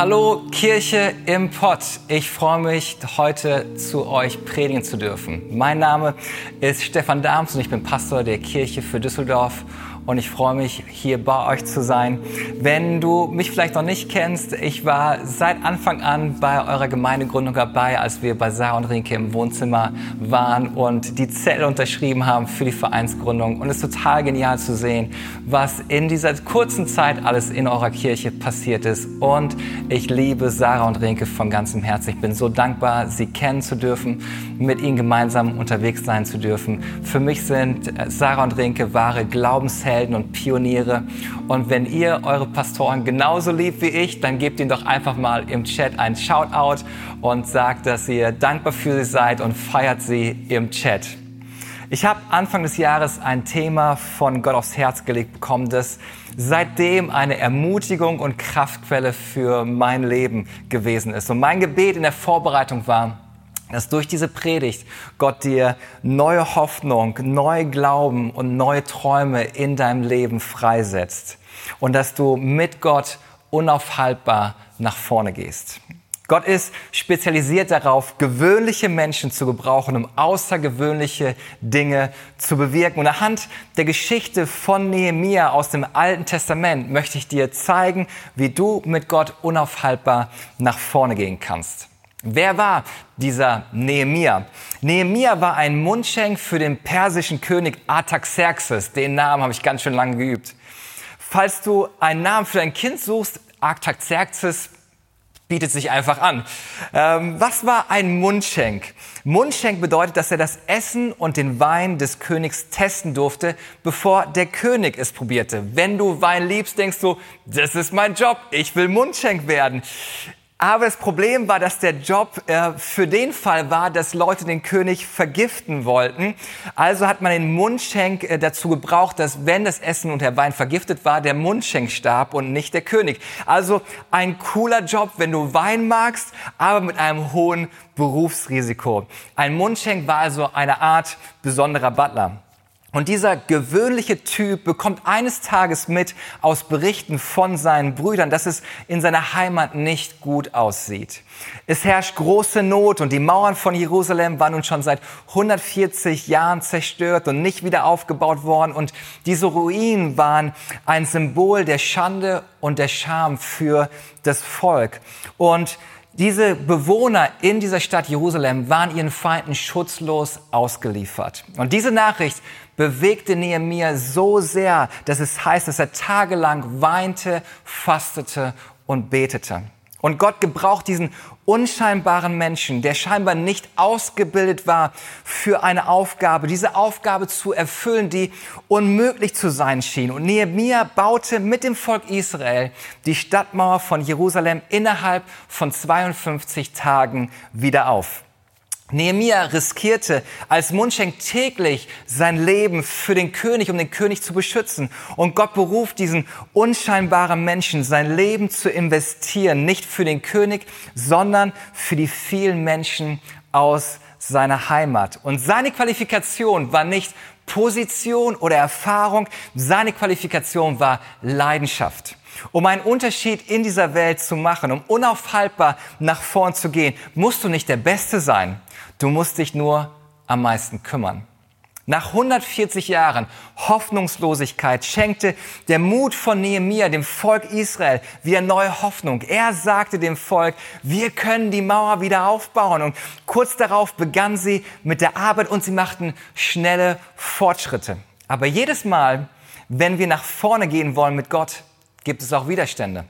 Hallo Kirche im Pott. Ich freue mich, heute zu euch predigen zu dürfen. Mein Name ist Stefan Dahms und ich bin Pastor der Kirche für Düsseldorf und ich freue mich, hier bei euch zu sein. Wenn du mich vielleicht noch nicht kennst, ich war seit Anfang an bei eurer Gemeindegründung dabei, als wir bei Sarah und Rinke im Wohnzimmer waren und die Zettel unterschrieben haben für die Vereinsgründung. Und es ist total genial zu sehen, was in dieser kurzen Zeit alles in eurer Kirche passiert ist. Und ich liebe Sarah und Rinke von ganzem Herzen. Ich bin so dankbar, sie kennen zu dürfen, mit ihnen gemeinsam unterwegs sein zu dürfen. Für mich sind Sarah und Rinke wahre Glaubenshelden Helden und Pioniere. Und wenn ihr eure Pastoren genauso liebt wie ich, dann gebt ihnen doch einfach mal im Chat ein Shoutout und sagt, dass ihr dankbar für sie seid und feiert sie im Chat. Ich habe Anfang des Jahres ein Thema von Gott aufs Herz gelegt bekommen, das seitdem eine Ermutigung und Kraftquelle für mein Leben gewesen ist. Und mein Gebet in der Vorbereitung war, dass durch diese Predigt Gott dir neue Hoffnung, neue Glauben und neue Träume in deinem Leben freisetzt und dass du mit Gott unaufhaltbar nach vorne gehst. Gott ist spezialisiert darauf, gewöhnliche Menschen zu gebrauchen, um außergewöhnliche Dinge zu bewirken. Und anhand der Geschichte von Nehemia aus dem Alten Testament möchte ich dir zeigen, wie du mit Gott unaufhaltbar nach vorne gehen kannst. Wer war dieser Nehemia? Nehemia war ein Mundschenk für den persischen König Artaxerxes. Den Namen habe ich ganz schön lange geübt. Falls du einen Namen für dein Kind suchst, Artaxerxes bietet sich einfach an. Ähm, was war ein Mundschenk? Mundschenk bedeutet, dass er das Essen und den Wein des Königs testen durfte, bevor der König es probierte. Wenn du Wein liebst, denkst du, das ist mein Job, ich will Mundschenk werden. Aber das Problem war, dass der Job äh, für den Fall war, dass Leute den König vergiften wollten. Also hat man den Mundschenk äh, dazu gebraucht, dass wenn das Essen und der Wein vergiftet war, der Mundschenk starb und nicht der König. Also ein cooler Job, wenn du Wein magst, aber mit einem hohen Berufsrisiko. Ein Mundschenk war also eine Art besonderer Butler. Und dieser gewöhnliche Typ bekommt eines Tages mit aus Berichten von seinen Brüdern, dass es in seiner Heimat nicht gut aussieht. Es herrscht große Not und die Mauern von Jerusalem waren nun schon seit 140 Jahren zerstört und nicht wieder aufgebaut worden. Und diese Ruinen waren ein Symbol der Schande und der Scham für das Volk. Und diese Bewohner in dieser Stadt Jerusalem waren ihren Feinden schutzlos ausgeliefert. Und diese Nachricht bewegte Nehemia so sehr, dass es heißt, dass er tagelang weinte, fastete und betete. Und Gott gebraucht diesen unscheinbaren Menschen, der scheinbar nicht ausgebildet war für eine Aufgabe, diese Aufgabe zu erfüllen, die unmöglich zu sein schien. Und Nehemia baute mit dem Volk Israel die Stadtmauer von Jerusalem innerhalb von 52 Tagen wieder auf. Nehemia riskierte als Mundschenk täglich sein Leben für den König, um den König zu beschützen. Und Gott beruft diesen unscheinbaren Menschen, sein Leben zu investieren, nicht für den König, sondern für die vielen Menschen aus seiner Heimat. Und seine Qualifikation war nicht Position oder Erfahrung, seine Qualifikation war Leidenschaft. Um einen Unterschied in dieser Welt zu machen, um unaufhaltbar nach vorn zu gehen, musst du nicht der Beste sein. Du musst dich nur am meisten kümmern. Nach 140 Jahren Hoffnungslosigkeit schenkte der Mut von Nehemia dem Volk Israel wieder neue Hoffnung. Er sagte dem Volk, wir können die Mauer wieder aufbauen. Und kurz darauf begann sie mit der Arbeit und sie machten schnelle Fortschritte. Aber jedes Mal, wenn wir nach vorne gehen wollen mit Gott, gibt es auch Widerstände.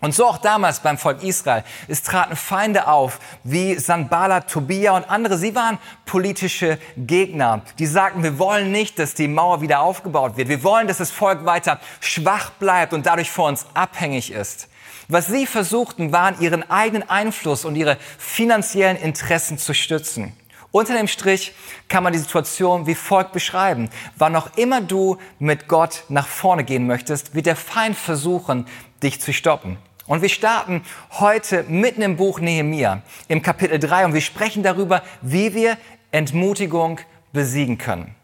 Und so auch damals beim Volk Israel. Es traten Feinde auf, wie Sanbala, Tobia und andere. Sie waren politische Gegner. Die sagten, wir wollen nicht, dass die Mauer wieder aufgebaut wird. Wir wollen, dass das Volk weiter schwach bleibt und dadurch vor uns abhängig ist. Was sie versuchten, waren ihren eigenen Einfluss und ihre finanziellen Interessen zu stützen. Unter dem Strich kann man die Situation wie folgt beschreiben. Wann auch immer du mit Gott nach vorne gehen möchtest, wird der Feind versuchen, dich zu stoppen. Und wir starten heute mitten im Buch Nehemia, im Kapitel 3, und wir sprechen darüber, wie wir Entmutigung besiegen können.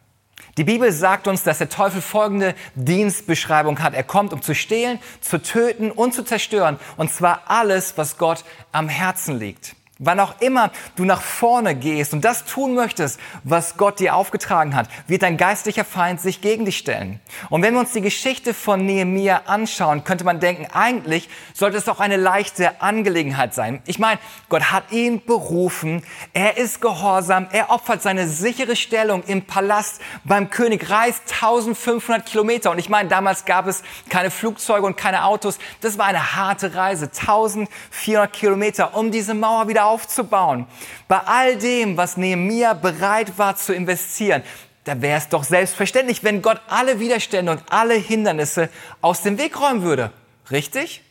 Die Bibel sagt uns, dass der Teufel folgende Dienstbeschreibung hat. Er kommt, um zu stehlen, zu töten und zu zerstören. Und zwar alles, was Gott am Herzen liegt. Wann auch immer du nach vorne gehst und das tun möchtest, was Gott dir aufgetragen hat, wird dein geistlicher Feind sich gegen dich stellen. Und wenn wir uns die Geschichte von Nehemia anschauen, könnte man denken, eigentlich sollte es doch eine leichte Angelegenheit sein. Ich meine, Gott hat ihn berufen, er ist gehorsam, er opfert seine sichere Stellung im Palast beim König, reist 1500 Kilometer. Und ich meine, damals gab es keine Flugzeuge und keine Autos. Das war eine harte Reise, 1400 Kilometer, um diese Mauer wieder aufzubauen. Bei all dem, was Nehemia bereit war zu investieren, da wäre es doch selbstverständlich, wenn Gott alle Widerstände und alle Hindernisse aus dem Weg räumen würde. Richtig?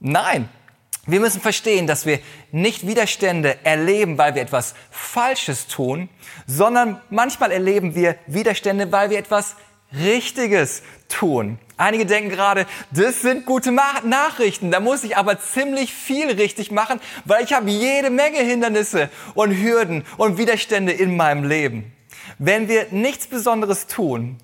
Nein. Wir müssen verstehen, dass wir nicht Widerstände erleben, weil wir etwas Falsches tun, sondern manchmal erleben wir Widerstände, weil wir etwas Richtiges tun. Einige denken gerade, das sind gute Nachrichten, da muss ich aber ziemlich viel richtig machen, weil ich habe jede Menge Hindernisse und Hürden und Widerstände in meinem Leben. Wenn wir nichts Besonderes tun,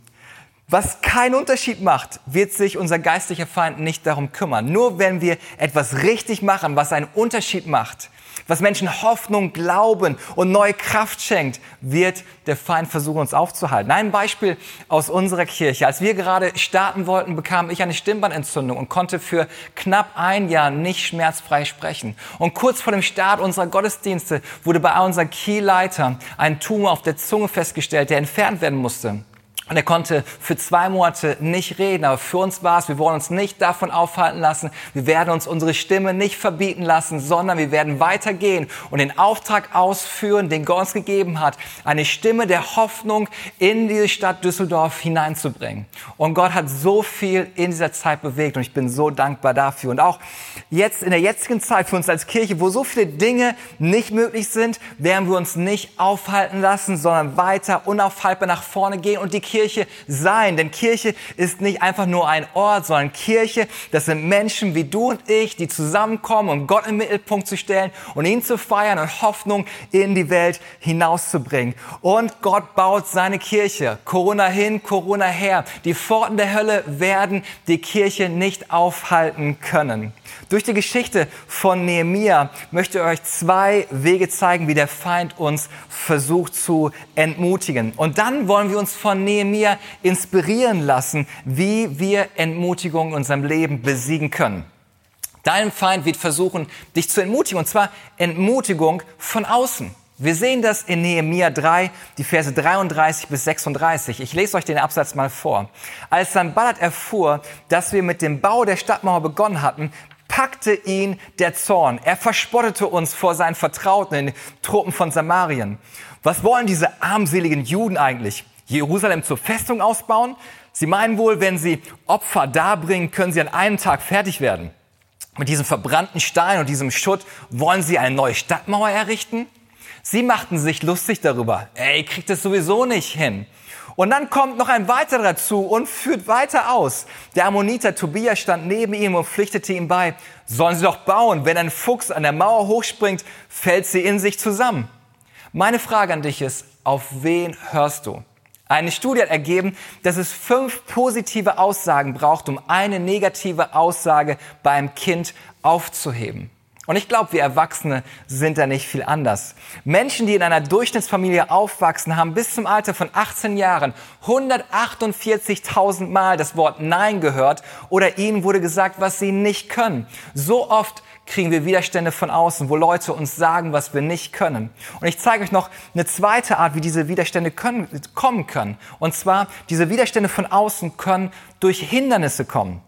was keinen Unterschied macht, wird sich unser geistlicher Feind nicht darum kümmern. Nur wenn wir etwas richtig machen, was einen Unterschied macht, was Menschen Hoffnung, Glauben und neue Kraft schenkt, wird der Feind versuchen, uns aufzuhalten. Ein Beispiel aus unserer Kirche. Als wir gerade starten wollten, bekam ich eine Stimmbandentzündung und konnte für knapp ein Jahr nicht schmerzfrei sprechen. Und kurz vor dem Start unserer Gottesdienste wurde bei unserem Keyleiter ein Tumor auf der Zunge festgestellt, der entfernt werden musste. Und er konnte für zwei Monate nicht reden. Aber für uns war es, wir wollen uns nicht davon aufhalten lassen. Wir werden uns unsere Stimme nicht verbieten lassen, sondern wir werden weitergehen und den Auftrag ausführen, den Gott uns gegeben hat, eine Stimme der Hoffnung in diese Stadt Düsseldorf hineinzubringen. Und Gott hat so viel in dieser Zeit bewegt und ich bin so dankbar dafür. Und auch jetzt in der jetzigen Zeit für uns als Kirche, wo so viele Dinge nicht möglich sind, werden wir uns nicht aufhalten lassen, sondern weiter unaufhaltbar nach vorne gehen und die Kirche sein. Denn Kirche ist nicht einfach nur ein Ort, sondern Kirche, das sind Menschen wie du und ich, die zusammenkommen, um Gott im Mittelpunkt zu stellen und ihn zu feiern und Hoffnung in die Welt hinauszubringen. Und Gott baut seine Kirche. Corona hin, Corona her. Die Pforten der Hölle werden die Kirche nicht aufhalten können. Durch die Geschichte von Nehemia möchte ich euch zwei Wege zeigen, wie der Feind uns versucht zu entmutigen. Und dann wollen wir uns von Nehemia inspirieren lassen, wie wir Entmutigung in unserem Leben besiegen können. Dein Feind wird versuchen, dich zu entmutigen, und zwar Entmutigung von außen. Wir sehen das in Nehemia 3, die Verse 33 bis 36. Ich lese euch den Absatz mal vor. Als Sanballat erfuhr, dass wir mit dem Bau der Stadtmauer begonnen hatten, packte ihn der Zorn. Er verspottete uns vor seinen Vertrauten in den Truppen von Samarien. Was wollen diese armseligen Juden eigentlich? Jerusalem zur Festung ausbauen? Sie meinen wohl, wenn sie Opfer darbringen, können sie an einem Tag fertig werden. Mit diesem verbrannten Stein und diesem Schutt wollen sie eine neue Stadtmauer errichten? Sie machten sich lustig darüber. Ey, kriegt es sowieso nicht hin. Und dann kommt noch ein weiterer dazu und führt weiter aus. Der Ammoniter Tobias stand neben ihm und pflichtete ihm bei, sollen sie doch bauen. Wenn ein Fuchs an der Mauer hochspringt, fällt sie in sich zusammen. Meine Frage an dich ist, auf wen hörst du? Eine Studie hat ergeben, dass es fünf positive Aussagen braucht, um eine negative Aussage beim Kind aufzuheben. Und ich glaube, wir Erwachsene sind da nicht viel anders. Menschen, die in einer Durchschnittsfamilie aufwachsen, haben bis zum Alter von 18 Jahren 148.000 Mal das Wort Nein gehört oder ihnen wurde gesagt, was sie nicht können. So oft kriegen wir Widerstände von außen, wo Leute uns sagen, was wir nicht können. Und ich zeige euch noch eine zweite Art, wie diese Widerstände können, kommen können. Und zwar, diese Widerstände von außen können durch Hindernisse kommen.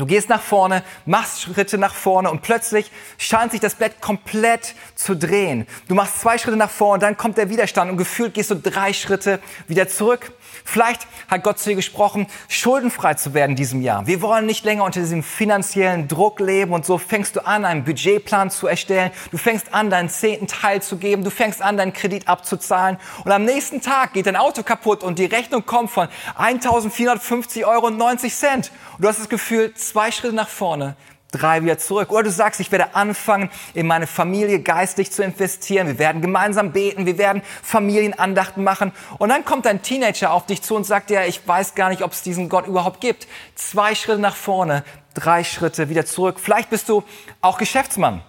Du gehst nach vorne, machst Schritte nach vorne und plötzlich scheint sich das Blatt komplett zu drehen. Du machst zwei Schritte nach vorne, dann kommt der Widerstand und gefühlt gehst du drei Schritte wieder zurück. Vielleicht hat Gott zu dir gesprochen, schuldenfrei zu werden in diesem Jahr. Wir wollen nicht länger unter diesem finanziellen Druck leben und so fängst du an, einen Budgetplan zu erstellen. Du fängst an, deinen zehnten Teil zu geben. Du fängst an, deinen Kredit abzuzahlen. Und am nächsten Tag geht dein Auto kaputt und die Rechnung kommt von 1450,90 Euro. Und du hast das Gefühl, zwei Schritte nach vorne drei wieder zurück. Oder du sagst, ich werde anfangen, in meine Familie geistig zu investieren. Wir werden gemeinsam beten, wir werden Familienandachten machen. Und dann kommt ein Teenager auf dich zu und sagt, ja, ich weiß gar nicht, ob es diesen Gott überhaupt gibt. Zwei Schritte nach vorne, drei Schritte wieder zurück. Vielleicht bist du auch Geschäftsmann.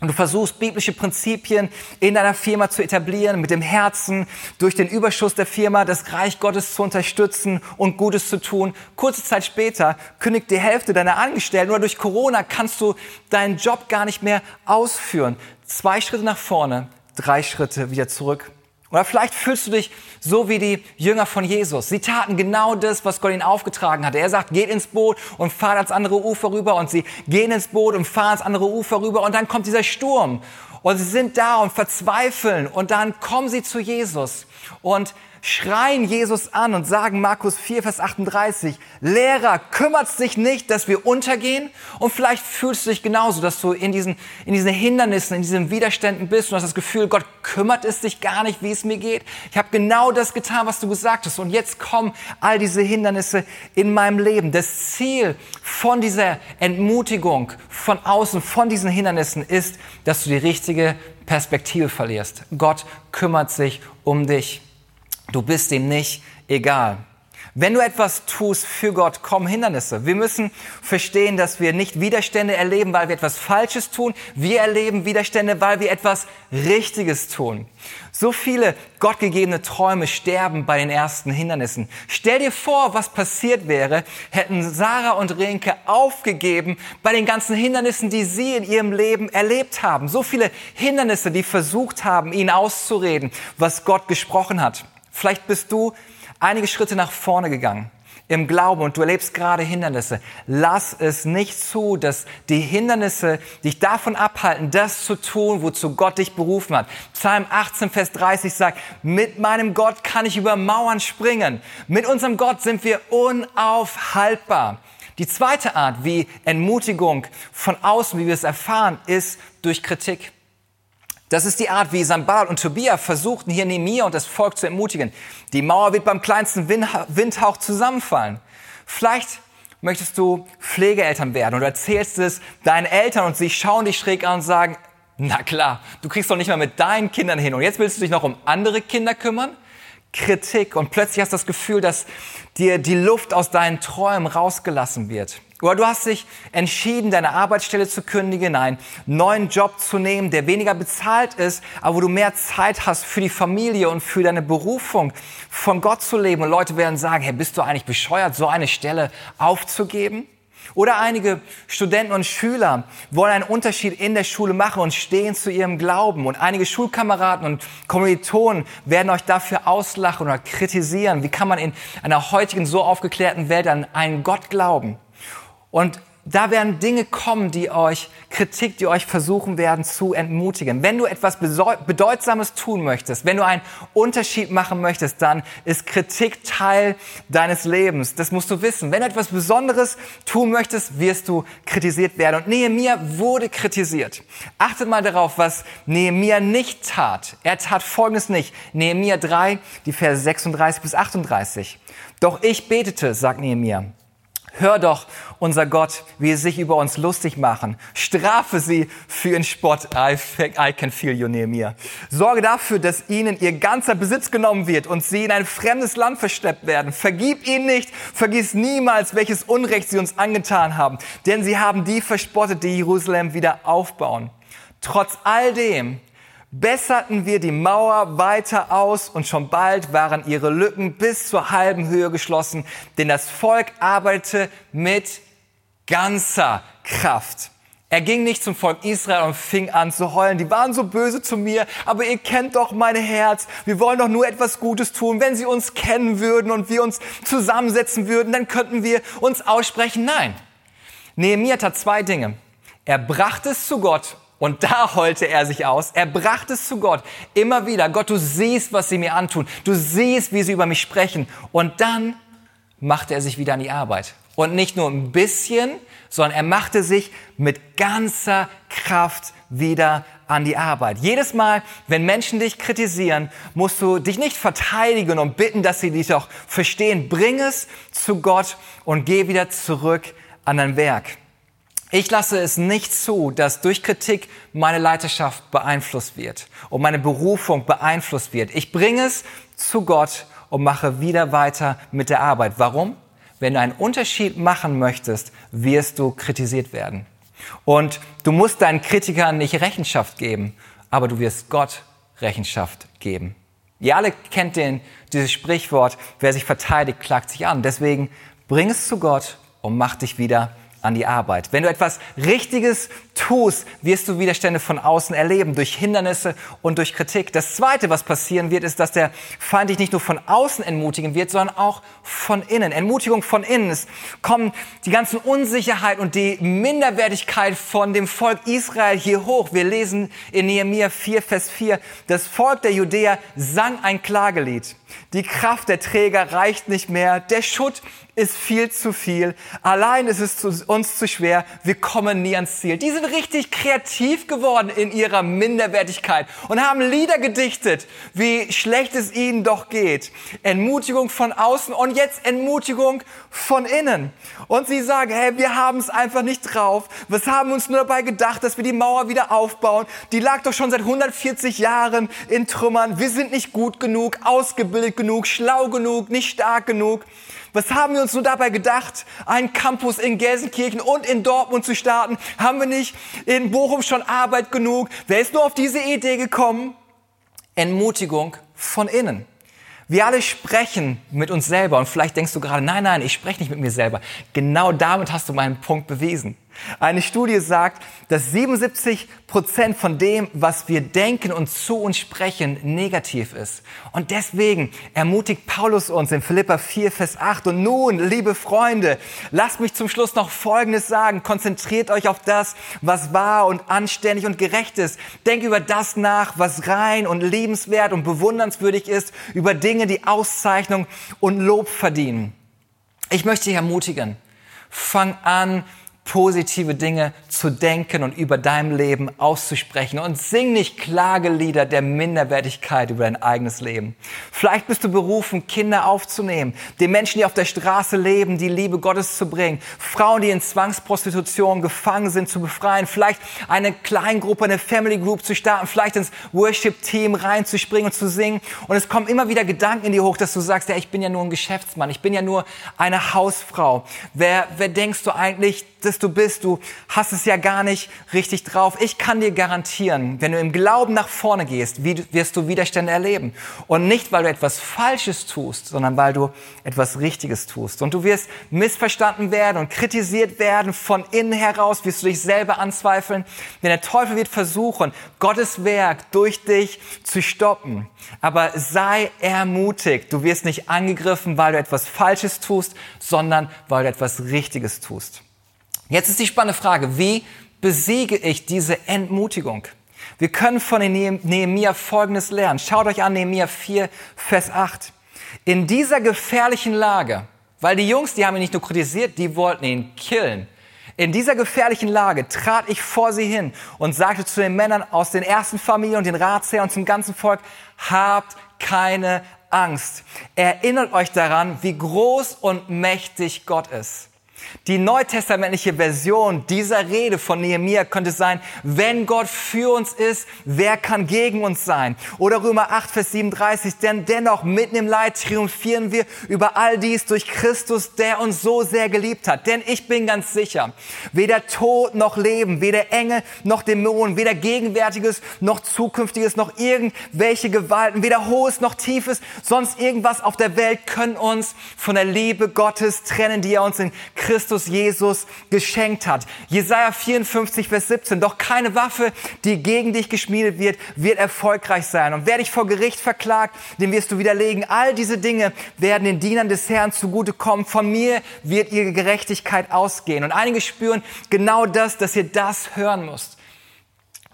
Und du versuchst, biblische Prinzipien in deiner Firma zu etablieren, mit dem Herzen, durch den Überschuss der Firma das Reich Gottes zu unterstützen und Gutes zu tun. Kurze Zeit später kündigt die Hälfte deiner Angestellten oder durch Corona kannst du deinen Job gar nicht mehr ausführen. Zwei Schritte nach vorne, drei Schritte wieder zurück. Oder vielleicht fühlst du dich so wie die Jünger von Jesus. Sie taten genau das, was Gott ihnen aufgetragen hatte. Er sagt, geht ins Boot und fahrt ans andere Ufer rüber. Und sie gehen ins Boot und fahren ans andere Ufer rüber. Und dann kommt dieser Sturm. Und sie sind da und verzweifeln. Und dann kommen sie zu Jesus. Und schreien Jesus an und sagen Markus 4, Vers 38, Lehrer, kümmert sich nicht, dass wir untergehen? Und vielleicht fühlst du dich genauso, dass du in diesen, in diesen Hindernissen, in diesen Widerständen bist und hast das Gefühl, Gott kümmert es sich gar nicht, wie es mir geht. Ich habe genau das getan, was du gesagt hast. Und jetzt kommen all diese Hindernisse in meinem Leben. Das Ziel von dieser Entmutigung von außen, von diesen Hindernissen ist, dass du die richtige Perspektive verlierst. Gott kümmert sich um dich. Du bist ihm nicht egal. Wenn du etwas tust für Gott, kommen Hindernisse. Wir müssen verstehen, dass wir nicht Widerstände erleben, weil wir etwas Falsches tun. Wir erleben Widerstände, weil wir etwas Richtiges tun. So viele gottgegebene Träume sterben bei den ersten Hindernissen. Stell dir vor, was passiert wäre, hätten Sarah und Renke aufgegeben bei den ganzen Hindernissen, die sie in ihrem Leben erlebt haben. So viele Hindernisse, die versucht haben, ihnen auszureden, was Gott gesprochen hat. Vielleicht bist du einige Schritte nach vorne gegangen im Glauben und du erlebst gerade Hindernisse. Lass es nicht zu, dass die Hindernisse dich davon abhalten, das zu tun, wozu Gott dich berufen hat. Psalm 18, Vers 30 sagt, mit meinem Gott kann ich über Mauern springen. Mit unserem Gott sind wir unaufhaltbar. Die zweite Art, wie Entmutigung von außen, wie wir es erfahren, ist durch Kritik. Das ist die Art, wie Sanbal und Tobia versuchten, hier Nehemiah und das Volk zu ermutigen. Die Mauer wird beim kleinsten Windhauch zusammenfallen. Vielleicht möchtest du Pflegeeltern werden und erzählst es deinen Eltern und sie schauen dich schräg an und sagen, na klar, du kriegst doch nicht mal mit deinen Kindern hin und jetzt willst du dich noch um andere Kinder kümmern? Kritik und plötzlich hast du das Gefühl, dass dir die Luft aus deinen Träumen rausgelassen wird. Oder du hast dich entschieden, deine Arbeitsstelle zu kündigen, einen neuen Job zu nehmen, der weniger bezahlt ist, aber wo du mehr Zeit hast für die Familie und für deine Berufung, von Gott zu leben. Und Leute werden sagen, hey, bist du eigentlich bescheuert, so eine Stelle aufzugeben? Oder einige Studenten und Schüler wollen einen Unterschied in der Schule machen und stehen zu ihrem Glauben. Und einige Schulkameraden und Kommilitonen werden euch dafür auslachen oder kritisieren. Wie kann man in einer heutigen so aufgeklärten Welt an einen Gott glauben? Und da werden Dinge kommen, die euch, Kritik, die euch versuchen werden zu entmutigen. Wenn du etwas Bedeutsames tun möchtest, wenn du einen Unterschied machen möchtest, dann ist Kritik Teil deines Lebens. Das musst du wissen. Wenn du etwas Besonderes tun möchtest, wirst du kritisiert werden. Und Nehemiah wurde kritisiert. Achtet mal darauf, was Nehemiah nicht tat. Er tat Folgendes nicht. Nehemiah 3, die Verse 36 bis 38. Doch ich betete, sagt Nehemiah Hör doch, unser Gott, wie sie sich über uns lustig machen. Strafe sie für ihren Spott. I, I can feel you near mir. Sorge dafür, dass ihnen ihr ganzer Besitz genommen wird und sie in ein fremdes Land versteppt werden. Vergib ihnen nicht, vergiss niemals, welches Unrecht sie uns angetan haben. Denn sie haben die verspottet, die Jerusalem wieder aufbauen. Trotz all dem besserten wir die Mauer weiter aus und schon bald waren ihre Lücken bis zur halben Höhe geschlossen, denn das Volk arbeitete mit ganzer Kraft. Er ging nicht zum Volk Israel und fing an zu heulen. Die waren so böse zu mir, aber ihr kennt doch mein Herz. Wir wollen doch nur etwas Gutes tun. Wenn sie uns kennen würden und wir uns zusammensetzen würden, dann könnten wir uns aussprechen. Nein. Nehemiah tat zwei Dinge. Er brachte es zu Gott und da heulte er sich aus. Er brachte es zu Gott immer wieder. Gott, du siehst, was sie mir antun. Du siehst, wie sie über mich sprechen. Und dann machte er sich wieder an die Arbeit. Und nicht nur ein bisschen, sondern er machte sich mit ganzer Kraft wieder an die Arbeit. Jedes Mal, wenn Menschen dich kritisieren, musst du dich nicht verteidigen und bitten, dass sie dich auch verstehen. Bring es zu Gott und geh wieder zurück an dein Werk. Ich lasse es nicht zu, dass durch Kritik meine Leiterschaft beeinflusst wird und meine Berufung beeinflusst wird. Ich bringe es zu Gott und mache wieder weiter mit der Arbeit. Warum? Wenn du einen Unterschied machen möchtest, wirst du kritisiert werden. Und du musst deinen Kritikern nicht Rechenschaft geben, aber du wirst Gott Rechenschaft geben. Ihr alle kennt den, dieses Sprichwort, wer sich verteidigt, klagt sich an. Deswegen bring es zu Gott und mach dich wieder an die Arbeit. Wenn du etwas Richtiges tust, wirst du Widerstände von außen erleben, durch Hindernisse und durch Kritik. Das Zweite, was passieren wird, ist, dass der Feind dich nicht nur von außen entmutigen wird, sondern auch von innen. Entmutigung von innen. Es kommen die ganzen Unsicherheit und die Minderwertigkeit von dem Volk Israel hier hoch. Wir lesen in Nehemiah 4, Vers 4, das Volk der Judäer sang ein Klagelied. Die Kraft der Träger reicht nicht mehr. Der Schutt ist viel zu viel. Allein ist es uns zu schwer. Wir kommen nie ans Ziel. Die sind richtig kreativ geworden in ihrer Minderwertigkeit und haben Lieder gedichtet, wie schlecht es ihnen doch geht. Entmutigung von außen und jetzt Entmutigung von innen. Und sie sagen, hey, wir haben es einfach nicht drauf. Was haben uns nur dabei gedacht, dass wir die Mauer wieder aufbauen? Die lag doch schon seit 140 Jahren in Trümmern. Wir sind nicht gut genug, ausgebildet genug, schlau genug, nicht stark genug. Was haben wir uns nur dabei gedacht, einen Campus in Gelsenkirchen und in Dortmund zu starten? Haben wir nicht in Bochum schon Arbeit genug? Wer ist nur auf diese Idee gekommen? Entmutigung von innen. Wir alle sprechen mit uns selber und vielleicht denkst du gerade, nein, nein, ich spreche nicht mit mir selber. Genau damit hast du meinen Punkt bewiesen. Eine Studie sagt, dass 77 Prozent von dem, was wir denken und zu uns sprechen, negativ ist. Und deswegen ermutigt Paulus uns in Philippa 4, Vers 8. Und nun, liebe Freunde, lasst mich zum Schluss noch Folgendes sagen. Konzentriert euch auf das, was wahr und anständig und gerecht ist. Denkt über das nach, was rein und liebenswert und bewundernswürdig ist, über Dinge, die Auszeichnung und Lob verdienen. Ich möchte dich ermutigen. Fang an, positive Dinge zu denken und über dein Leben auszusprechen. Und sing nicht Klagelieder der Minderwertigkeit über dein eigenes Leben. Vielleicht bist du berufen, Kinder aufzunehmen, den Menschen, die auf der Straße leben, die Liebe Gottes zu bringen, Frauen, die in Zwangsprostitution gefangen sind, zu befreien, vielleicht eine Kleingruppe, eine Family Group zu starten, vielleicht ins Worship-Team reinzuspringen und zu singen. Und es kommen immer wieder Gedanken in dir hoch, dass du sagst, ja, ich bin ja nur ein Geschäftsmann, ich bin ja nur eine Hausfrau. Wer, wer denkst du eigentlich, dass du bist, du hast es ja gar nicht richtig drauf. Ich kann dir garantieren, wenn du im Glauben nach vorne gehst, wirst du Widerstände erleben. Und nicht, weil du etwas Falsches tust, sondern weil du etwas Richtiges tust. Und du wirst missverstanden werden und kritisiert werden. Von innen heraus wirst du dich selber anzweifeln. Denn der Teufel wird versuchen, Gottes Werk durch dich zu stoppen. Aber sei ermutigt. Du wirst nicht angegriffen, weil du etwas Falsches tust, sondern weil du etwas Richtiges tust. Jetzt ist die spannende Frage, wie besiege ich diese Entmutigung? Wir können von Nehemiah Folgendes lernen. Schaut euch an, Nehemiah 4, Vers 8. In dieser gefährlichen Lage, weil die Jungs, die haben ihn nicht nur kritisiert, die wollten ihn killen. In dieser gefährlichen Lage trat ich vor sie hin und sagte zu den Männern aus den ersten Familien und den Ratsherren und zum ganzen Volk, habt keine Angst. Erinnert euch daran, wie groß und mächtig Gott ist. Die neutestamentliche Version dieser Rede von Nehemiah könnte sein, wenn Gott für uns ist, wer kann gegen uns sein? Oder Römer 8, Vers 37, denn dennoch mitten im Leid triumphieren wir über all dies durch Christus, der uns so sehr geliebt hat. Denn ich bin ganz sicher, weder Tod noch Leben, weder Engel noch Dämonen, weder Gegenwärtiges noch Zukünftiges noch irgendwelche Gewalten, weder Hohes noch Tiefes, sonst irgendwas auf der Welt können uns von der Liebe Gottes trennen, die er uns in Christus Christus Jesus geschenkt hat. Jesaja 54, Vers 17. Doch keine Waffe, die gegen dich geschmiedet wird, wird erfolgreich sein. Und wer dich vor Gericht verklagt, den wirst du widerlegen. All diese Dinge werden den Dienern des Herrn zugutekommen. Von mir wird ihre Gerechtigkeit ausgehen. Und einige spüren genau das, dass ihr das hören müsst.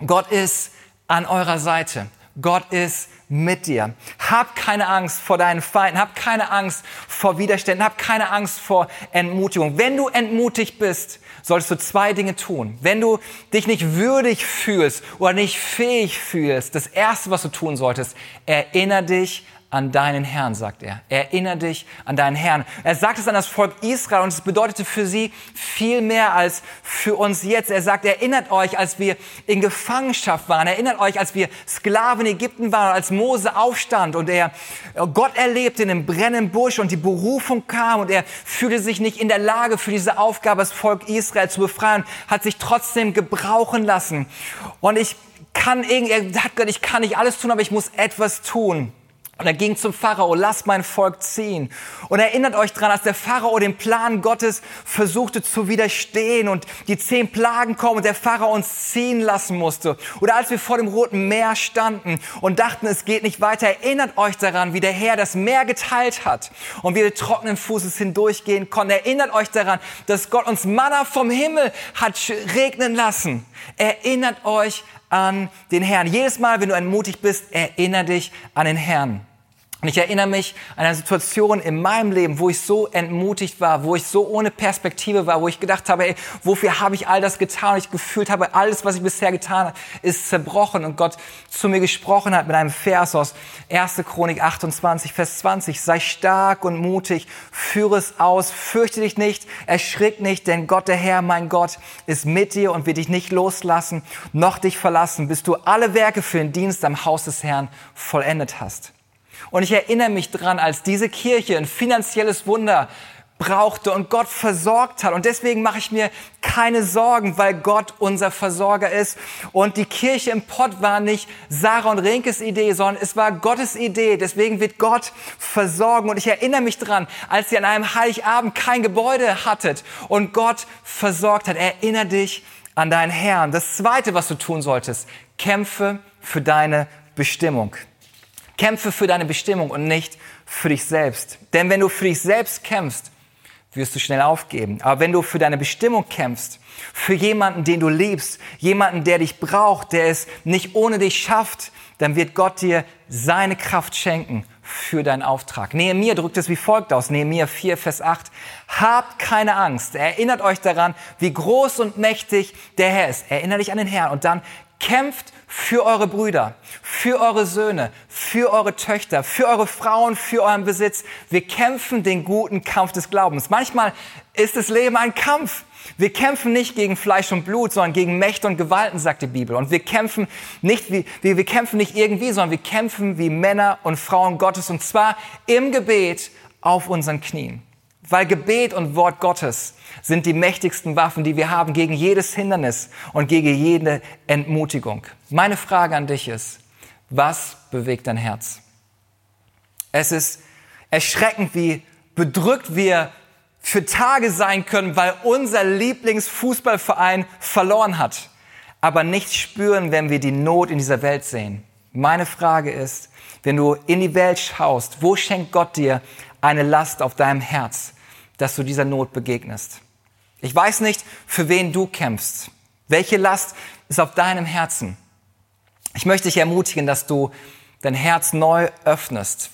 Gott ist an eurer Seite. Gott ist mit dir. Hab keine Angst vor deinen Feinden. Hab keine Angst vor Widerständen. Hab keine Angst vor Entmutigung. Wenn du entmutigt bist, solltest du zwei Dinge tun. Wenn du dich nicht würdig fühlst oder nicht fähig fühlst, das erste, was du tun solltest, erinnere dich an deinen Herrn, sagt er. Erinnere dich an deinen Herrn. Er sagt es an das Volk Israel und es bedeutete für sie viel mehr als für uns jetzt. Er sagt, erinnert euch, als wir in Gefangenschaft waren. Erinnert euch, als wir Sklaven in Ägypten waren, als Mose aufstand und er Gott erlebte in einem brennenden Busch und die Berufung kam und er fühlte sich nicht in der Lage für diese Aufgabe, das Volk Israel zu befreien, hat sich trotzdem gebrauchen lassen. Und ich kann irgendwie, er hat gesagt, ich kann nicht alles tun, aber ich muss etwas tun. Und er ging zum Pharao, lasst mein Volk ziehen. Und erinnert euch dran, als der Pharao den Plan Gottes versuchte zu widerstehen und die zehn Plagen kommen und der Pharao uns ziehen lassen musste. Oder als wir vor dem Roten Meer standen und dachten, es geht nicht weiter, erinnert euch daran, wie der Herr das Meer geteilt hat und wir trockenen Fußes hindurchgehen konnten. Erinnert euch daran, dass Gott uns Manna vom Himmel hat regnen lassen. Erinnert euch an den Herrn. Jedes Mal, wenn du entmutigt bist, erinnere dich an den Herrn. Und ich erinnere mich an eine Situation in meinem Leben, wo ich so entmutigt war, wo ich so ohne Perspektive war, wo ich gedacht habe, ey, wofür habe ich all das getan? Und ich gefühlt habe, alles, was ich bisher getan habe, ist zerbrochen. Und Gott zu mir gesprochen hat mit einem Vers aus 1. Chronik 28, Vers 20. Sei stark und mutig, führe es aus, fürchte dich nicht, erschrick nicht, denn Gott, der Herr, mein Gott, ist mit dir und wird dich nicht loslassen, noch dich verlassen, bis du alle Werke für den Dienst am Haus des Herrn vollendet hast. Und ich erinnere mich dran, als diese Kirche ein finanzielles Wunder brauchte und Gott versorgt hat. Und deswegen mache ich mir keine Sorgen, weil Gott unser Versorger ist. Und die Kirche im Pott war nicht Sarah und Renkes Idee, sondern es war Gottes Idee. Deswegen wird Gott versorgen. Und ich erinnere mich dran, als ihr an einem Heiligabend kein Gebäude hattet und Gott versorgt hat. Erinnere dich an deinen Herrn. Das Zweite, was du tun solltest, kämpfe für deine Bestimmung. Kämpfe für deine Bestimmung und nicht für dich selbst. Denn wenn du für dich selbst kämpfst, wirst du schnell aufgeben. Aber wenn du für deine Bestimmung kämpfst, für jemanden, den du liebst, jemanden, der dich braucht, der es nicht ohne dich schafft, dann wird Gott dir seine Kraft schenken für deinen Auftrag. Nehemiah drückt es wie folgt aus, Nehemiah 4, Vers 8. Habt keine Angst. Erinnert euch daran, wie groß und mächtig der Herr ist. Erinnert dich an den Herrn und dann kämpft für eure Brüder, für eure Söhne, für eure Töchter, für eure Frauen, für euren Besitz. Wir kämpfen den guten Kampf des Glaubens. Manchmal ist das Leben ein Kampf. Wir kämpfen nicht gegen Fleisch und Blut, sondern gegen Mächte und Gewalten, sagt die Bibel. Und wir kämpfen nicht wie, wir, wir kämpfen nicht irgendwie, sondern wir kämpfen wie Männer und Frauen Gottes und zwar im Gebet auf unseren Knien. Weil Gebet und Wort Gottes sind die mächtigsten Waffen, die wir haben gegen jedes Hindernis und gegen jede Entmutigung. Meine Frage an dich ist, was bewegt dein Herz? Es ist erschreckend, wie bedrückt wir für Tage sein können, weil unser Lieblingsfußballverein verloren hat, aber nichts spüren, wenn wir die Not in dieser Welt sehen. Meine Frage ist, wenn du in die Welt schaust, wo schenkt Gott dir eine Last auf deinem Herz, dass du dieser Not begegnest? Ich weiß nicht, für wen du kämpfst. Welche Last ist auf deinem Herzen? Ich möchte dich ermutigen, dass du dein Herz neu öffnest.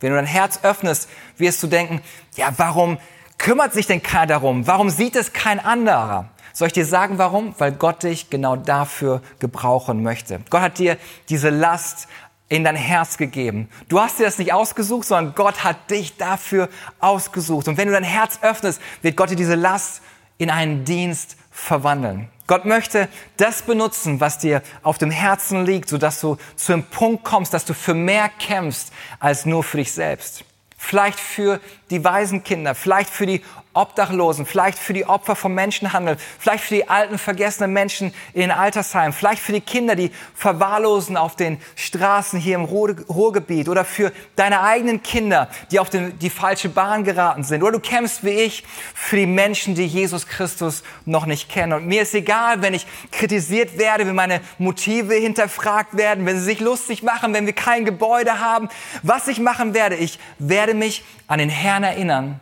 Wenn du dein Herz öffnest, wirst du denken, ja, warum kümmert sich denn keiner darum? Warum sieht es kein anderer? Soll ich dir sagen, warum? Weil Gott dich genau dafür gebrauchen möchte. Gott hat dir diese Last in dein Herz gegeben. Du hast dir das nicht ausgesucht, sondern Gott hat dich dafür ausgesucht. Und wenn du dein Herz öffnest, wird Gott dir diese Last in einen Dienst verwandeln. Gott möchte das benutzen, was dir auf dem Herzen liegt, sodass du zu einem Punkt kommst, dass du für mehr kämpfst als nur für dich selbst. Vielleicht für die Waisenkinder, vielleicht für die Obdachlosen, vielleicht für die Opfer vom Menschenhandel, vielleicht für die alten, vergessenen Menschen in Altersheimen, vielleicht für die Kinder, die verwahrlosen auf den Straßen hier im Ruhrgebiet oder für deine eigenen Kinder, die auf den, die falsche Bahn geraten sind. Oder du kämpfst wie ich für die Menschen, die Jesus Christus noch nicht kennen. Und mir ist egal, wenn ich kritisiert werde, wenn meine Motive hinterfragt werden, wenn sie sich lustig machen, wenn wir kein Gebäude haben. Was ich machen werde, ich werde mich an den Herrn erinnern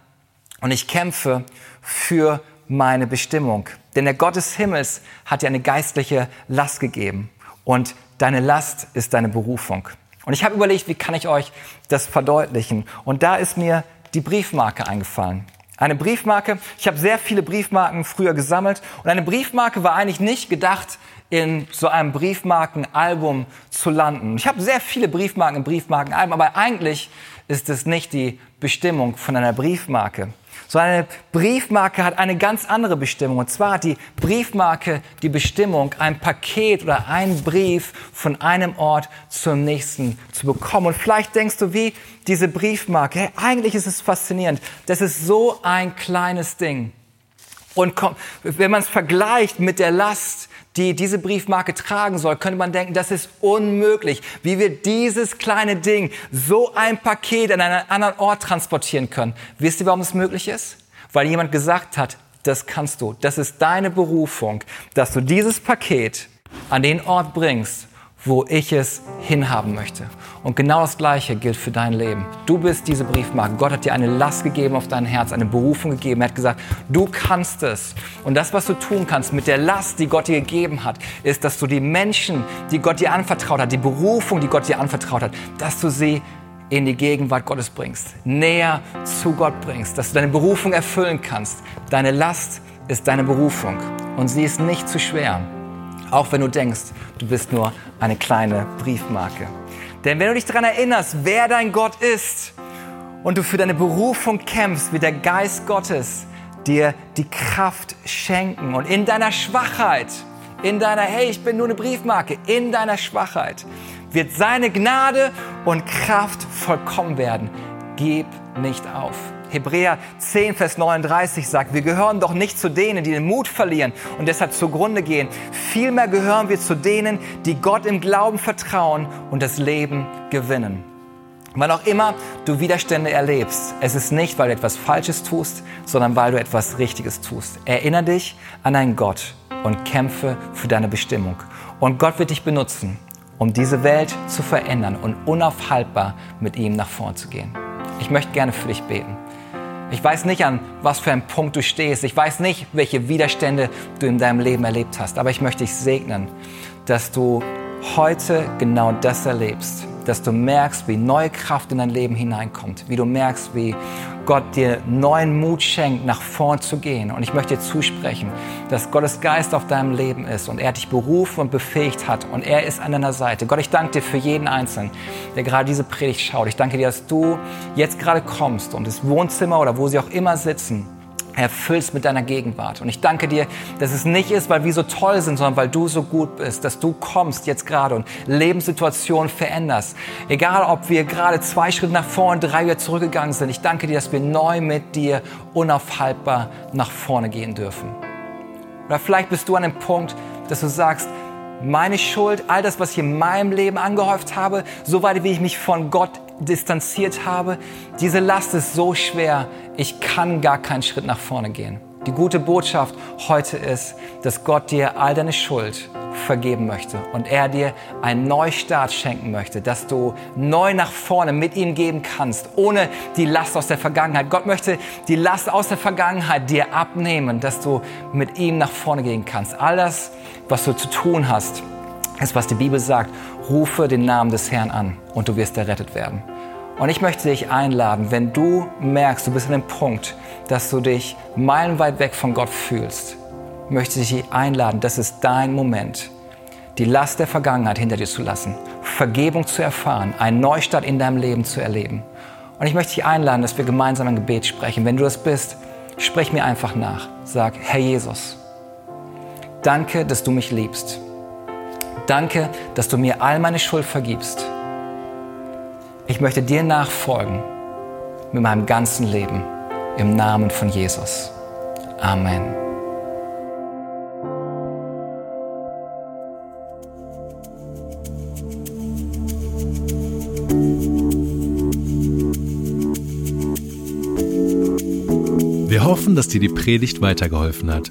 und ich kämpfe für meine Bestimmung. Denn der Gott des Himmels hat dir eine geistliche Last gegeben. Und deine Last ist deine Berufung. Und ich habe überlegt, wie kann ich euch das verdeutlichen? Und da ist mir die Briefmarke eingefallen. Eine Briefmarke, ich habe sehr viele Briefmarken früher gesammelt und eine Briefmarke war eigentlich nicht gedacht, in so einem Briefmarkenalbum zu landen. Ich habe sehr viele Briefmarken im Briefmarkenalbum, aber eigentlich ist es nicht die Bestimmung von einer Briefmarke. So eine Briefmarke hat eine ganz andere Bestimmung. Und zwar hat die Briefmarke die Bestimmung, ein Paket oder einen Brief von einem Ort zum nächsten zu bekommen. Und vielleicht denkst du, wie diese Briefmarke, hey, eigentlich ist es faszinierend. Das ist so ein kleines Ding. Und wenn man es vergleicht mit der Last, die diese Briefmarke tragen soll, könnte man denken, das ist unmöglich, wie wir dieses kleine Ding, so ein Paket an einen anderen Ort transportieren können. Wisst ihr, warum es möglich ist? Weil jemand gesagt hat, das kannst du. Das ist deine Berufung, dass du dieses Paket an den Ort bringst, wo ich es hinhaben möchte. Und genau das Gleiche gilt für dein Leben. Du bist diese Briefmarke. Gott hat dir eine Last gegeben auf dein Herz, eine Berufung gegeben. Er hat gesagt, du kannst es. Und das, was du tun kannst mit der Last, die Gott dir gegeben hat, ist, dass du die Menschen, die Gott dir anvertraut hat, die Berufung, die Gott dir anvertraut hat, dass du sie in die Gegenwart Gottes bringst, näher zu Gott bringst, dass du deine Berufung erfüllen kannst. Deine Last ist deine Berufung und sie ist nicht zu schwer. Auch wenn du denkst, du bist nur eine kleine Briefmarke. Denn wenn du dich daran erinnerst, wer dein Gott ist und du für deine Berufung kämpfst, wird der Geist Gottes dir die Kraft schenken. Und in deiner Schwachheit, in deiner, hey, ich bin nur eine Briefmarke, in deiner Schwachheit wird seine Gnade und Kraft vollkommen werden. Gib nicht auf. Hebräer 10, Vers 39 sagt, wir gehören doch nicht zu denen, die den Mut verlieren und deshalb zugrunde gehen. Vielmehr gehören wir zu denen, die Gott im Glauben vertrauen und das Leben gewinnen. Wann auch immer du Widerstände erlebst, es ist nicht, weil du etwas Falsches tust, sondern weil du etwas Richtiges tust. Erinnere dich an einen Gott und kämpfe für deine Bestimmung. Und Gott wird dich benutzen, um diese Welt zu verändern und unaufhaltbar mit ihm nach vorn zu gehen. Ich möchte gerne für dich beten. Ich weiß nicht, an was für einem Punkt du stehst. Ich weiß nicht, welche Widerstände du in deinem Leben erlebt hast. Aber ich möchte dich segnen, dass du heute genau das erlebst dass du merkst, wie neue Kraft in dein Leben hineinkommt, wie du merkst, wie Gott dir neuen Mut schenkt, nach vorn zu gehen. Und ich möchte dir zusprechen, dass Gottes Geist auf deinem Leben ist und er dich berufen und befähigt hat und er ist an deiner Seite. Gott, ich danke dir für jeden Einzelnen, der gerade diese Predigt schaut. Ich danke dir, dass du jetzt gerade kommst und das Wohnzimmer oder wo sie auch immer sitzen, erfüllst mit deiner Gegenwart. Und ich danke dir, dass es nicht ist, weil wir so toll sind, sondern weil du so gut bist, dass du kommst jetzt gerade und Lebenssituationen veränderst. Egal, ob wir gerade zwei Schritte nach vorne, drei wieder zurückgegangen sind. Ich danke dir, dass wir neu mit dir unaufhaltbar nach vorne gehen dürfen. Oder vielleicht bist du an dem Punkt, dass du sagst, meine Schuld, all das, was ich in meinem Leben angehäuft habe, so weit wie ich mich von Gott distanziert habe, diese Last ist so schwer, ich kann gar keinen Schritt nach vorne gehen. Die gute Botschaft heute ist, dass Gott dir all deine Schuld vergeben möchte und er dir einen Neustart schenken möchte, dass du neu nach vorne mit ihm geben kannst, ohne die Last aus der Vergangenheit. Gott möchte die Last aus der Vergangenheit dir abnehmen, dass du mit ihm nach vorne gehen kannst. All das, was du zu tun hast, ist, was die Bibel sagt. Rufe den Namen des Herrn an und du wirst errettet werden. Und ich möchte dich einladen, wenn du merkst, du bist an dem Punkt, dass du dich meilenweit weg von Gott fühlst, möchte ich dich einladen, das ist dein Moment, die Last der Vergangenheit hinter dir zu lassen, Vergebung zu erfahren, einen Neustart in deinem Leben zu erleben. Und ich möchte dich einladen, dass wir gemeinsam ein Gebet sprechen. Wenn du das bist, sprich mir einfach nach. Sag, Herr Jesus, danke, dass du mich liebst. Danke, dass du mir all meine Schuld vergibst. Ich möchte dir nachfolgen mit meinem ganzen Leben. im Namen von Jesus. Amen. Wir hoffen, dass dir die Predigt weitergeholfen hat.